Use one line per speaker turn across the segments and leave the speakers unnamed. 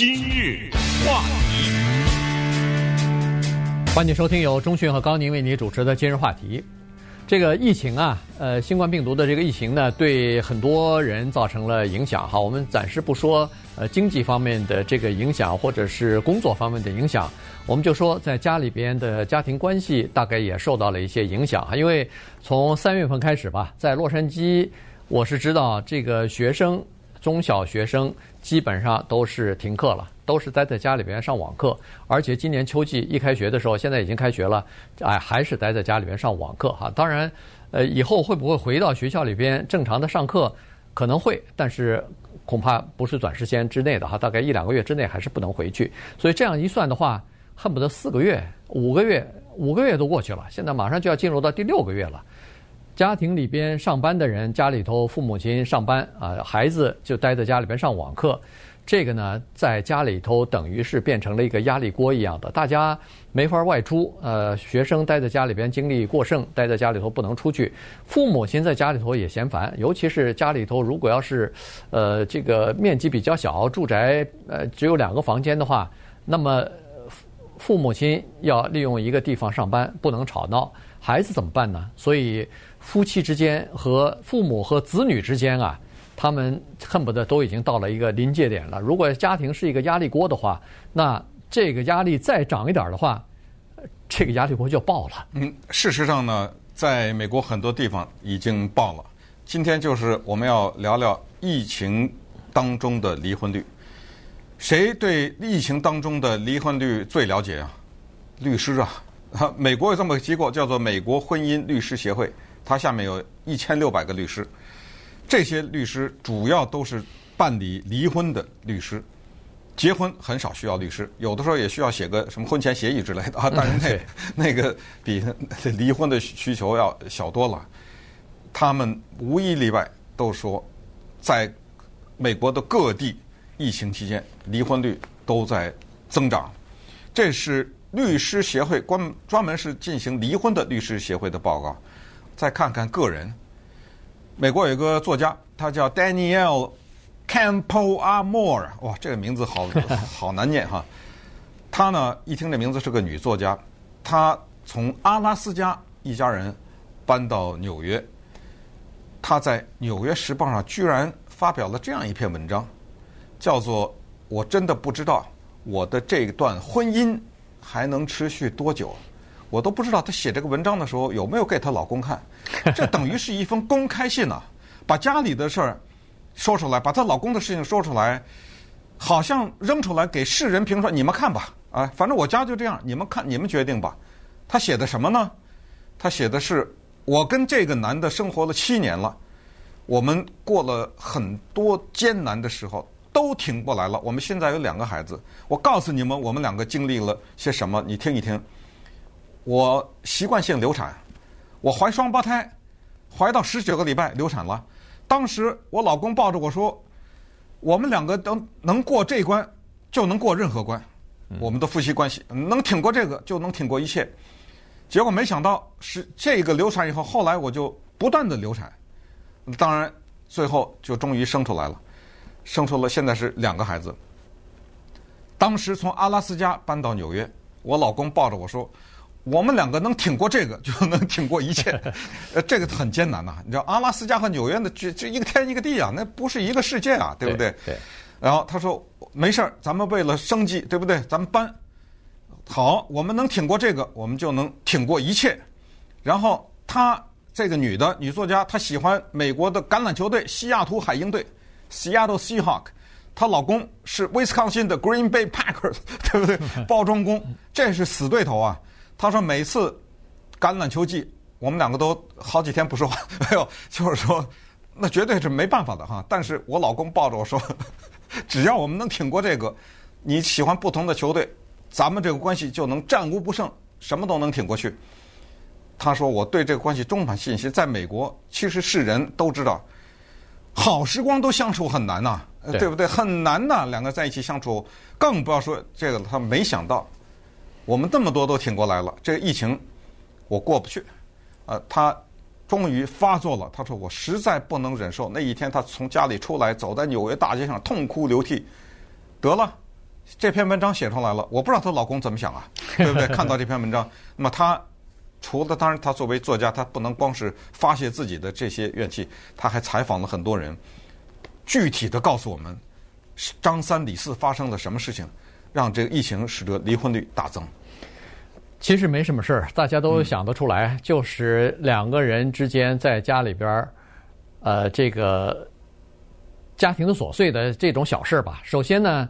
今日话题，
欢迎收听由中讯和高宁为你主持的今日话题。这个疫情啊，呃，新冠病毒的这个疫情呢，对很多人造成了影响。哈，我们暂时不说呃经济方面的这个影响，或者是工作方面的影响，我们就说在家里边的家庭关系大概也受到了一些影响。哈，因为从三月份开始吧，在洛杉矶，我是知道这个学生。中小学生基本上都是停课了，都是待在家里边上网课。而且今年秋季一开学的时候，现在已经开学了，哎，还是待在家里边上网课哈。当然，呃，以后会不会回到学校里边正常的上课？可能会，但是恐怕不是短时间之内的哈，大概一两个月之内还是不能回去。所以这样一算的话，恨不得四个月、五个月、五个月都过去了，现在马上就要进入到第六个月了。家庭里边上班的人，家里头父母亲上班啊，孩子就待在家里边上网课，这个呢，在家里头等于是变成了一个压力锅一样的，大家没法外出。呃，学生待在家里边精力过剩，待在家里头不能出去。父母亲在家里头也嫌烦，尤其是家里头如果要是，呃，这个面积比较小，住宅呃只有两个房间的话，那么父母亲要利用一个地方上班，不能吵闹，孩子怎么办呢？所以。夫妻之间和父母和子女之间啊，他们恨不得都已经到了一个临界点了。如果家庭是一个压力锅的话，那这个压力再涨一点的话，这个压力锅就爆了。
嗯，事实上呢，在美国很多地方已经爆了。今天就是我们要聊聊疫情当中的离婚率。谁对疫情当中的离婚率最了解啊？律师啊，美国有这么个机构叫做美国婚姻律师协会。他下面有一千六百个律师，这些律师主要都是办理离婚的律师，结婚很少需要律师，有的时候也需要写个什么婚前协议之类的啊，但是那 那个比离婚的需求要小多了。他们无一例外都说，在美国的各地疫情期间，离婚率都在增长。这是律师协会专专门是进行离婚的律师协会的报告。再看看个人，美国有一个作家，他叫 Danielle Campoamor，哇，这个名字好 好难念哈。他呢，一听这名字是个女作家，她从阿拉斯加一家人搬到纽约，她在《纽约时报》上居然发表了这样一篇文章，叫做“我真的不知道我的这段婚姻还能持续多久”。我都不知道她写这个文章的时候有没有给她老公看，这等于是一封公开信呐，把家里的事儿说出来，把她老公的事情说出来，好像扔出来给世人评说，你们看吧，啊，反正我家就这样，你们看，你们决定吧。她写的什么呢？她写的是我跟这个男的生活了七年了，我们过了很多艰难的时候，都挺过来了。我们现在有两个孩子，我告诉你们，我们两个经历了些什么，你听一听。我习惯性流产，我怀双胞胎，怀到十九个礼拜流产了。当时我老公抱着我说：“我们两个能能过这一关，就能过任何关。我们的夫妻关系能挺过这个，就能挺过一切。”结果没想到是这个流产以后，后来我就不断的流产，当然最后就终于生出来了，生出了现在是两个孩子。当时从阿拉斯加搬到纽约，我老公抱着我说。我们两个能挺过这个，就能挺过一切。呃，这个很艰难呐。你知道，阿拉斯加和纽约的这这一个天一个地啊，那不是一个世界啊，对不对？
对。
然后他说：“没事儿，咱们为了生计，对不对？咱们搬好，我们能挺过这个，我们就能挺过一切。”然后她这个女的女作家，她喜欢美国的橄榄球队西雅图海鹰队 （Seattle Seahawk），她老公是威斯康星的 Green Bay Packers，对不对？包装工，这是死对头啊。他说：“每次橄榄球季，我们两个都好几天不说话。哎呦，就是说，那绝对是没办法的哈。但是我老公抱着我说，只要我们能挺过这个，你喜欢不同的球队，咱们这个关系就能战无不胜，什么都能挺过去。”他说：“我对这个关系充满信心。在美国，其实是人都知道，好时光都相处很难呐、啊，对不对？很难呐、啊，两个在一起相处，更不要说这个了。他没想到。”我们这么多都挺过来了，这个疫情我过不去，呃，他终于发作了。他说：“我实在不能忍受。”那一天，他从家里出来，走在纽约大街上，痛哭流涕。得了，这篇文章写出来了，我不知道她老公怎么想啊，对不对？看到这篇文章，那么他除了当然，他作为作家，他不能光是发泄自己的这些怨气，他还采访了很多人，具体的告诉我们张三李四发生了什么事情，让这个疫情使得离婚率大增。
其实没什么事儿，大家都想得出来，嗯、就是两个人之间在家里边儿，呃，这个家庭的琐碎的这种小事吧。首先呢。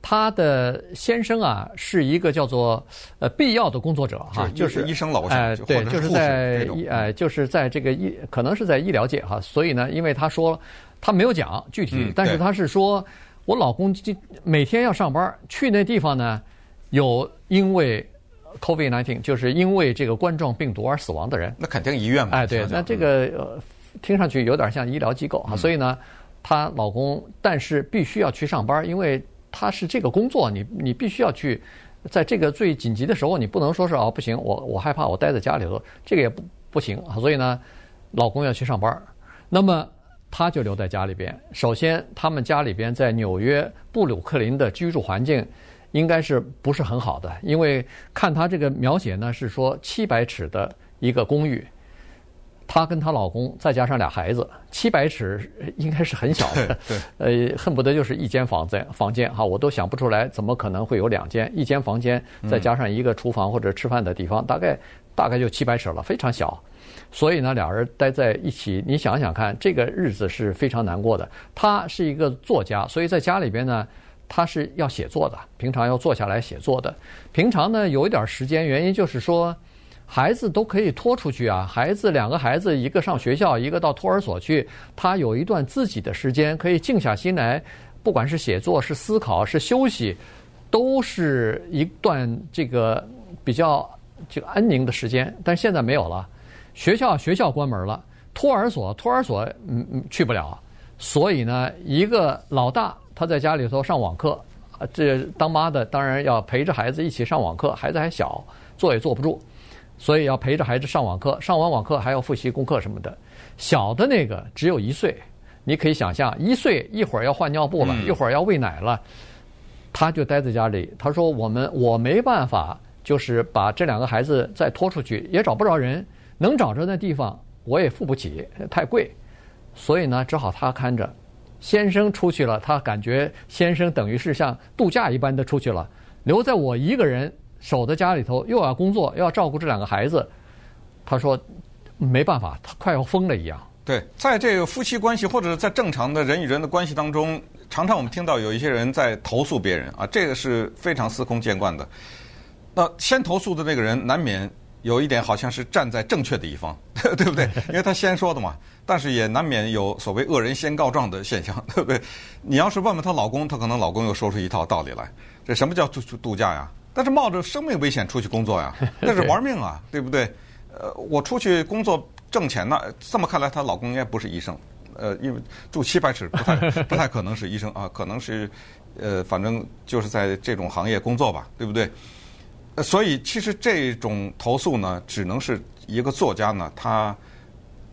他的先生啊，是一个叫做呃必要的工作者哈，就是
医生老师，
哎，对，就是在医哎，就是在这个医，可能是在医疗界哈。所以呢，因为他说他没有讲具体，但是他是说我老公每天要上班，去那地方呢，有因为 COVID-19，就是因为这个冠状病毒而死亡的人。
那肯定医院嘛。
哎，对，那这个呃，听上去有点像医疗机构啊。所以呢，她老公但是必须要去上班，因为。他是这个工作，你你必须要去，在这个最紧急的时候，你不能说是啊不行，我我害怕我待在家里头，这个也不不行啊。所以呢，老公要去上班，那么他就留在家里边。首先，他们家里边在纽约布鲁克林的居住环境应该是不是很好的，因为看他这个描写呢，是说七百尺的一个公寓。她跟她老公再加上俩孩子，七百尺应该是很小的，呃，恨不得就是一间房子房间哈，我都想不出来怎么可能会有两间，一间房间再加上一个厨房或者吃饭的地方，大概大概就七百尺了，非常小。所以呢，俩人待在一起，你想想看，这个日子是非常难过的。他是一个作家，所以在家里边呢，他是要写作的，平常要坐下来写作的。平常呢，有一点时间，原因就是说。孩子都可以拖出去啊！孩子两个孩子，一个上学校，一个到托儿所去。他有一段自己的时间，可以静下心来，不管是写作、是思考、是休息，都是一段这个比较这个安宁的时间。但现在没有了，学校学校关门了，托儿所托儿所嗯嗯去不了。所以呢，一个老大他在家里头上网课，啊，这当妈的当然要陪着孩子一起上网课，孩子还小，坐也坐不住。所以要陪着孩子上网课，上完网课还要复习功课什么的。小的那个只有一岁，你可以想象，一岁一会儿要换尿布了，一会儿要喂奶了，他就待在家里。他说：“我们我没办法，就是把这两个孩子再拖出去，也找不着人，能找着那地方我也付不起，太贵。所以呢，只好他看着。先生出去了，他感觉先生等于是像度假一般的出去了，留在我一个人。”守在家里头，又要工作，又要照顾这两个孩子。他说没办法，他快要疯了一样。
对，在这个夫妻关系或者在正常的人与人的关系当中，常常我们听到有一些人在投诉别人啊，这个是非常司空见惯的。那先投诉的那个人难免有一点好像是站在正确的一方，对不对？因为他先说的嘛。但是也难免有所谓恶人先告状的现象，对不对？你要是问问她老公，她可能老公又说出一套道理来。这什么叫度度假呀？但是冒着生命危险出去工作呀，那是玩命啊，对不对？呃，我出去工作挣钱呢，这么看来，她老公应该不是医生，呃，因为住七百尺不太不太可能是医生啊，可能是呃，反正就是在这种行业工作吧，对不对？呃，所以其实这种投诉呢，只能是一个作家呢，他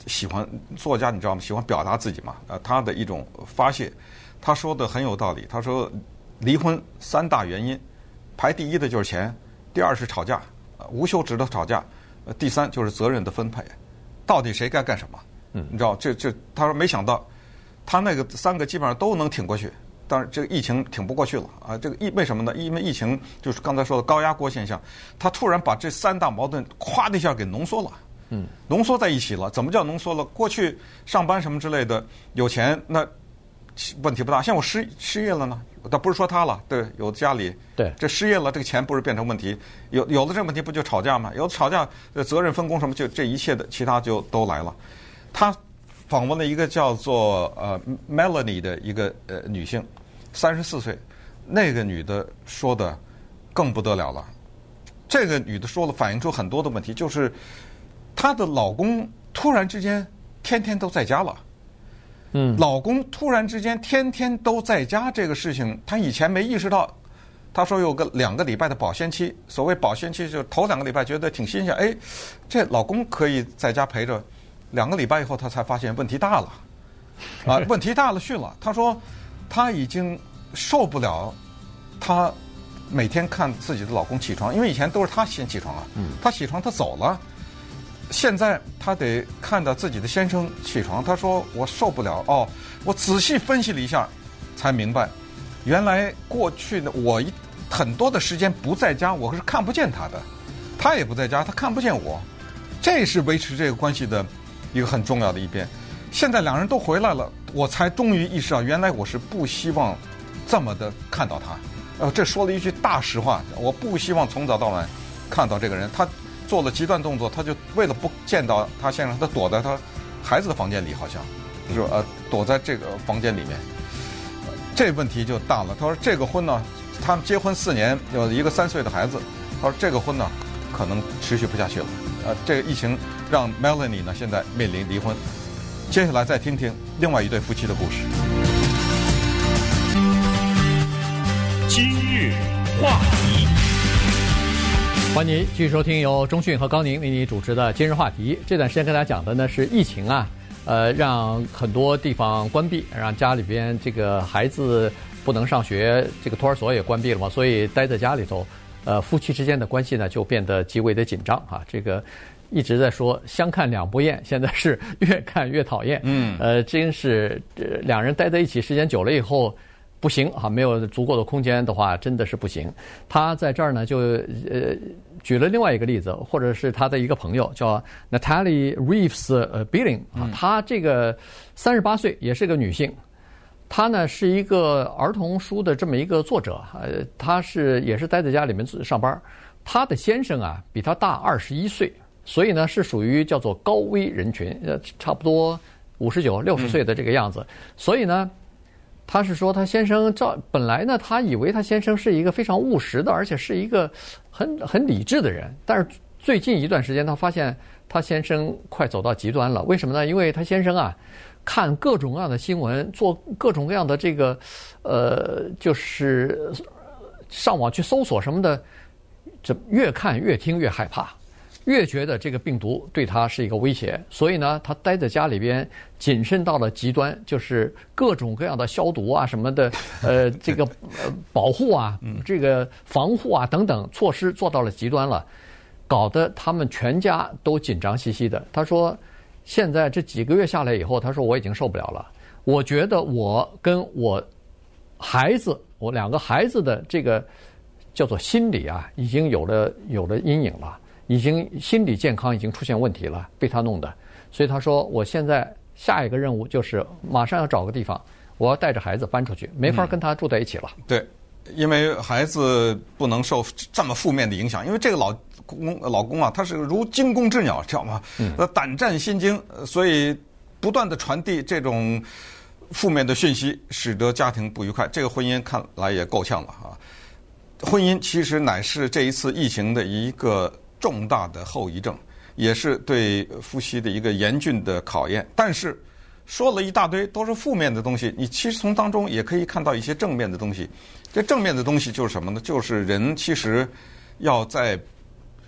喜欢作家，你知道吗？喜欢表达自己嘛，呃，他的一种发泄。他说的很有道理，他说离婚三大原因。排第一的就是钱，第二是吵架，无休止的吵架，呃，第三就是责任的分配，到底谁该干什么？嗯，你知道，这这，他说没想到，他那个三个基本上都能挺过去，但是这个疫情挺不过去了啊！这个疫为什么呢？因为疫情就是刚才说的高压锅现象，他突然把这三大矛盾咵的一下给浓缩了，嗯，浓缩在一起了。怎么叫浓缩了？过去上班什么之类的，有钱那问题不大，像我失失业了呢？倒不是说他了，对，有的家里，
对，
这失业了，这个钱不是变成问题，有有的这个问题不就吵架吗？有的吵架，责任分工什么，就这一切的其他就都来了。他访问了一个叫做呃 Melanie 的一个呃女性，三十四岁，那个女的说的更不得了了。这个女的说了，反映出很多的问题，就是她的老公突然之间天天都在家了。
嗯，
老公突然之间天天都在家这个事情，她以前没意识到。她说有个两个礼拜的保鲜期，所谓保鲜期就是头两个礼拜觉得挺新鲜，哎，这老公可以在家陪着，两个礼拜以后她才发现问题大了，啊，问题大了去了。她说她已经受不了，她每天看自己的老公起床，因为以前都是她先起床啊，她起床她走了，现在她得看到自己的先生起床。她说我受不了哦，我仔细分析了一下，才明白，原来过去的我一很多的时间不在家，我是看不见他的，他也不在家，他看不见我，这是维持这个关系的一个很重要的一边。现在两人都回来了，我才终于意识到，原来我是不希望这么的看到他。呃，这说了一句大实话，我不希望从早到晚看到这个人。他做了极端动作，他就为了不见到他先生，他躲在他孩子的房间里，好像就呃躲在这个房间里面。这问题就大了。他说这个婚呢，他们结婚四年，有一个三岁的孩子。他说这个婚呢，可能持续不下去了。呃，这个疫情让 Melanie 呢现在面临离婚。接下来再听听另外一对夫妻的故事。
今日话题，
欢迎您继续收听由中讯和高宁为你主持的今日话题。这段时间跟大家讲的呢是疫情啊，呃，让很多地方关闭，让家里边这个孩子不能上学，这个托儿所也关闭了嘛，所以待在家里头，呃，夫妻之间的关系呢就变得极为的紧张啊，这个。一直在说相看两不厌，现在是越看越讨厌。嗯，呃，真是两人待在一起时间久了以后不行啊，没有足够的空间的话，真的是不行。他在这儿呢，就呃举了另外一个例子，或者是他的一个朋友叫 Natalie Reeves 呃 Billing 啊，她这个三十八岁，也是个女性。她呢是一个儿童书的这么一个作者，呃，她是也是待在家里面上班。她的先生啊比她大二十一岁。所以呢，是属于叫做高危人群，呃，差不多五十九、六十岁的这个样子。所以呢，他是说他先生照本来呢，他以为他先生是一个非常务实的，而且是一个很很理智的人。但是最近一段时间，他发现他先生快走到极端了。为什么呢？因为他先生啊，看各种各样的新闻，做各种各样的这个，呃，就是上网去搜索什么的，这越看越听越害怕。越觉得这个病毒对他是一个威胁，所以呢，他待在家里边，谨慎到了极端，就是各种各样的消毒啊什么的，呃，这个呃保护啊，这个防护啊等等措施做到了极端了，搞得他们全家都紧张兮兮的。他说，现在这几个月下来以后，他说我已经受不了了，我觉得我跟我孩子，我两个孩子的这个叫做心理啊，已经有了有了阴影了。已经心理健康已经出现问题了，被他弄的，所以他说：“我现在下一个任务就是马上要找个地方，我要带着孩子搬出去，没法跟他住在一起了。嗯”
对，因为孩子不能受这么负面的影响，因为这个老公老公啊，他是如惊弓之鸟，知道吗？呃，胆战心惊，所以不断的传递这种负面的讯息，使得家庭不愉快。这个婚姻看来也够呛了啊！婚姻其实乃是这一次疫情的一个。重大的后遗症，也是对夫妻的一个严峻的考验。但是说了一大堆都是负面的东西，你其实从当中也可以看到一些正面的东西。这正面的东西就是什么呢？就是人其实要在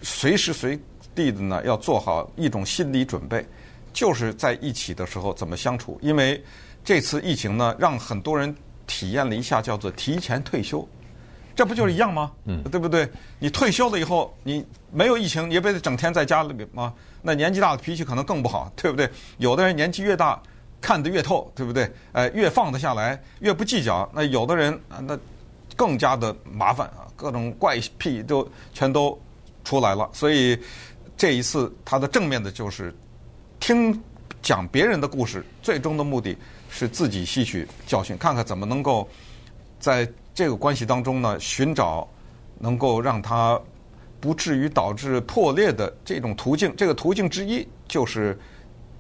随时随地的呢，要做好一种心理准备，就是在一起的时候怎么相处。因为这次疫情呢，让很多人体验了一下叫做提前退休。这不就是一样吗？嗯，对不对？你退休了以后，你没有疫情，你也不得整天在家里面吗？那年纪大的脾气可能更不好，对不对？有的人年纪越大，看得越透，对不对？哎，越放得下来，越不计较。那有的人啊，那更加的麻烦啊，各种怪癖都全都出来了。所以这一次，他的正面的就是听讲别人的故事，最终的目的是自己吸取教训，看看怎么能够在。这个关系当中呢，寻找能够让他不至于导致破裂的这种途径。这个途径之一就是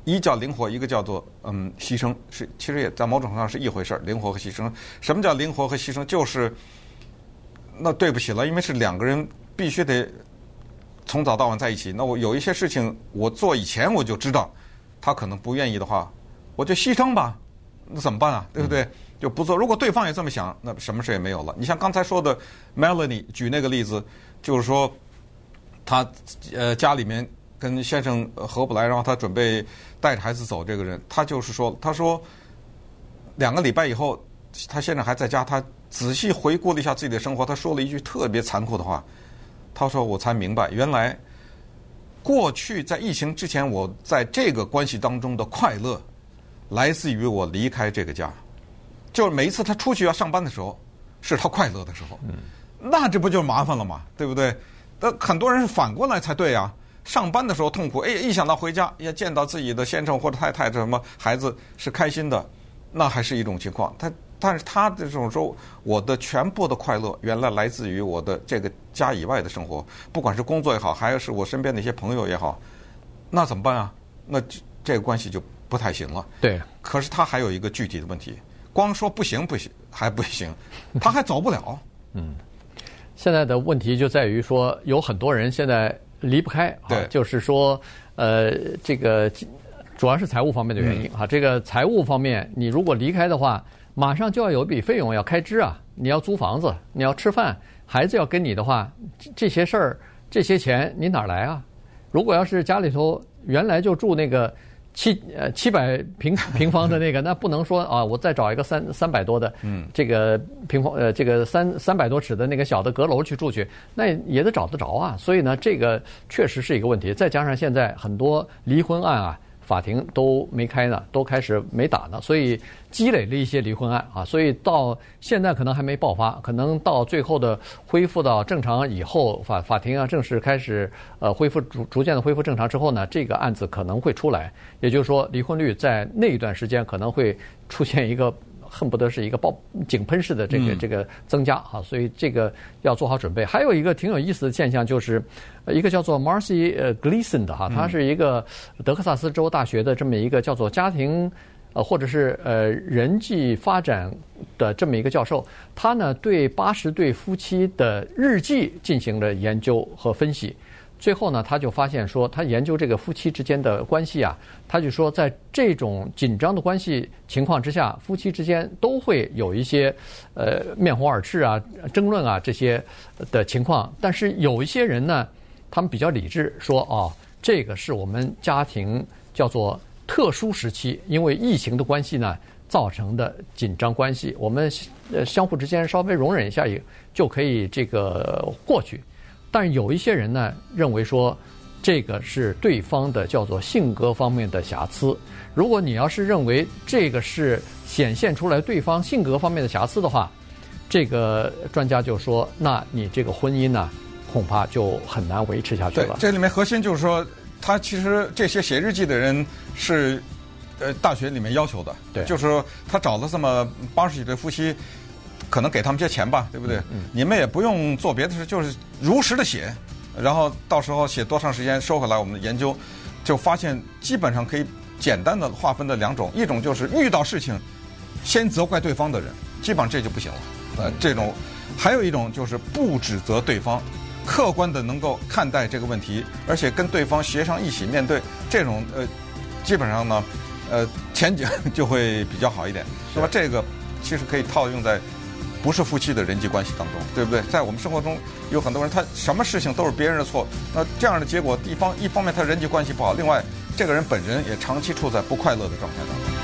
一叫灵活，一个叫做嗯牺牲，是其实也在某种程度上是一回事儿。灵活和牺牲，什么叫灵活和牺牲？就是那对不起了，因为是两个人必须得从早到晚在一起。那我有一些事情我做以前我就知道，他可能不愿意的话，我就牺牲吧。那怎么办啊？对不对？嗯就不做。如果对方也这么想，那什么事也没有了。你像刚才说的 Melanie 举那个例子，就是说他呃家里面跟先生合不来，然后他准备带着孩子走。这个人他就是说，他说两个礼拜以后，他先生还在家，他仔细回顾了一下自己的生活，他说了一句特别残酷的话。他说：“我才明白，原来过去在疫情之前，我在这个关系当中的快乐，来自于我离开这个家。就是每一次他出去要上班的时候，是他快乐的时候。那这不就麻烦了吗？对不对？那很多人是反过来才对呀。上班的时候痛苦，哎，一想到回家要见到自己的先生或者太太这什么孩子是开心的，那还是一种情况。他。”但是他的这种说，我的全部的快乐原来来自于我的这个家以外的生活，不管是工作也好，还是我身边的一些朋友也好，那怎么办啊？那这这个关系就不太行了。
对。
可是他还有一个具体的问题，光说不行不行还不行，他还走不了。
嗯。现在的问题就在于说，有很多人现在离不开，
对，
就是说，呃，这个主要是财务方面的原因啊。这个财务方面，你如果离开的话。马上就要有一笔费用要开支啊！你要租房子，你要吃饭，孩子要跟你的话，这些事儿、这些钱你哪来啊？如果要是家里头原来就住那个七呃七百平 平方的那个，那不能说啊，我再找一个三三百多的，嗯，这个平方呃这个三三百多尺的那个小的阁楼去住去，那也得找得着啊。所以呢，这个确实是一个问题。再加上现在很多离婚案啊。法庭都没开呢，都开始没打呢，所以积累了一些离婚案啊，所以到现在可能还没爆发，可能到最后的恢复到正常以后，法法庭啊正式开始呃恢复逐逐渐的恢复正常之后呢，这个案子可能会出来，也就是说离婚率在那一段时间可能会出现一个。恨不得是一个爆井喷式的这个这个增加啊，所以这个要做好准备。还有一个挺有意思的现象，就是一个叫做 Marcy 呃 Gleason 的哈，他是一个德克萨斯州大学的这么一个叫做家庭呃或者是呃人际发展的这么一个教授，他呢对八十对夫妻的日记进行了研究和分析。最后呢，他就发现说，他研究这个夫妻之间的关系啊，他就说，在这种紧张的关系情况之下，夫妻之间都会有一些呃面红耳赤啊、争论啊这些的情况。但是有一些人呢，他们比较理智，说哦，这个是我们家庭叫做特殊时期，因为疫情的关系呢造成的紧张关系，我们呃相互之间稍微容忍一下也就可以这个过去。但有一些人呢，认为说，这个是对方的叫做性格方面的瑕疵。如果你要是认为这个是显现出来对方性格方面的瑕疵的话，这个专家就说，那你这个婚姻呢，恐怕就很难维持下去了。
对，这里面核心就是说，他其实这些写日记的人是，呃，大学里面要求的，
对，
就是说他找了这么八十几对夫妻。可能给他们些钱吧，对不对？嗯，你们也不用做别的事，就是如实的写，然后到时候写多长时间收回来，我们的研究就发现基本上可以简单的划分的两种，一种就是遇到事情先责怪对方的人，基本上这就不行了。呃，这种还有一种就是不指责对方，客观的能够看待这个问题，而且跟对方协商一起面对，这种呃，基本上呢，呃，前景就会比较好一点。那么这个其实可以套用在。不是夫妻的人际关系当中，对不对？在我们生活中，有很多人，他什么事情都是别人的错，那这样的结果，一方一方面他人际关系不好，另外这个人本人也长期处在不快乐的状态当中。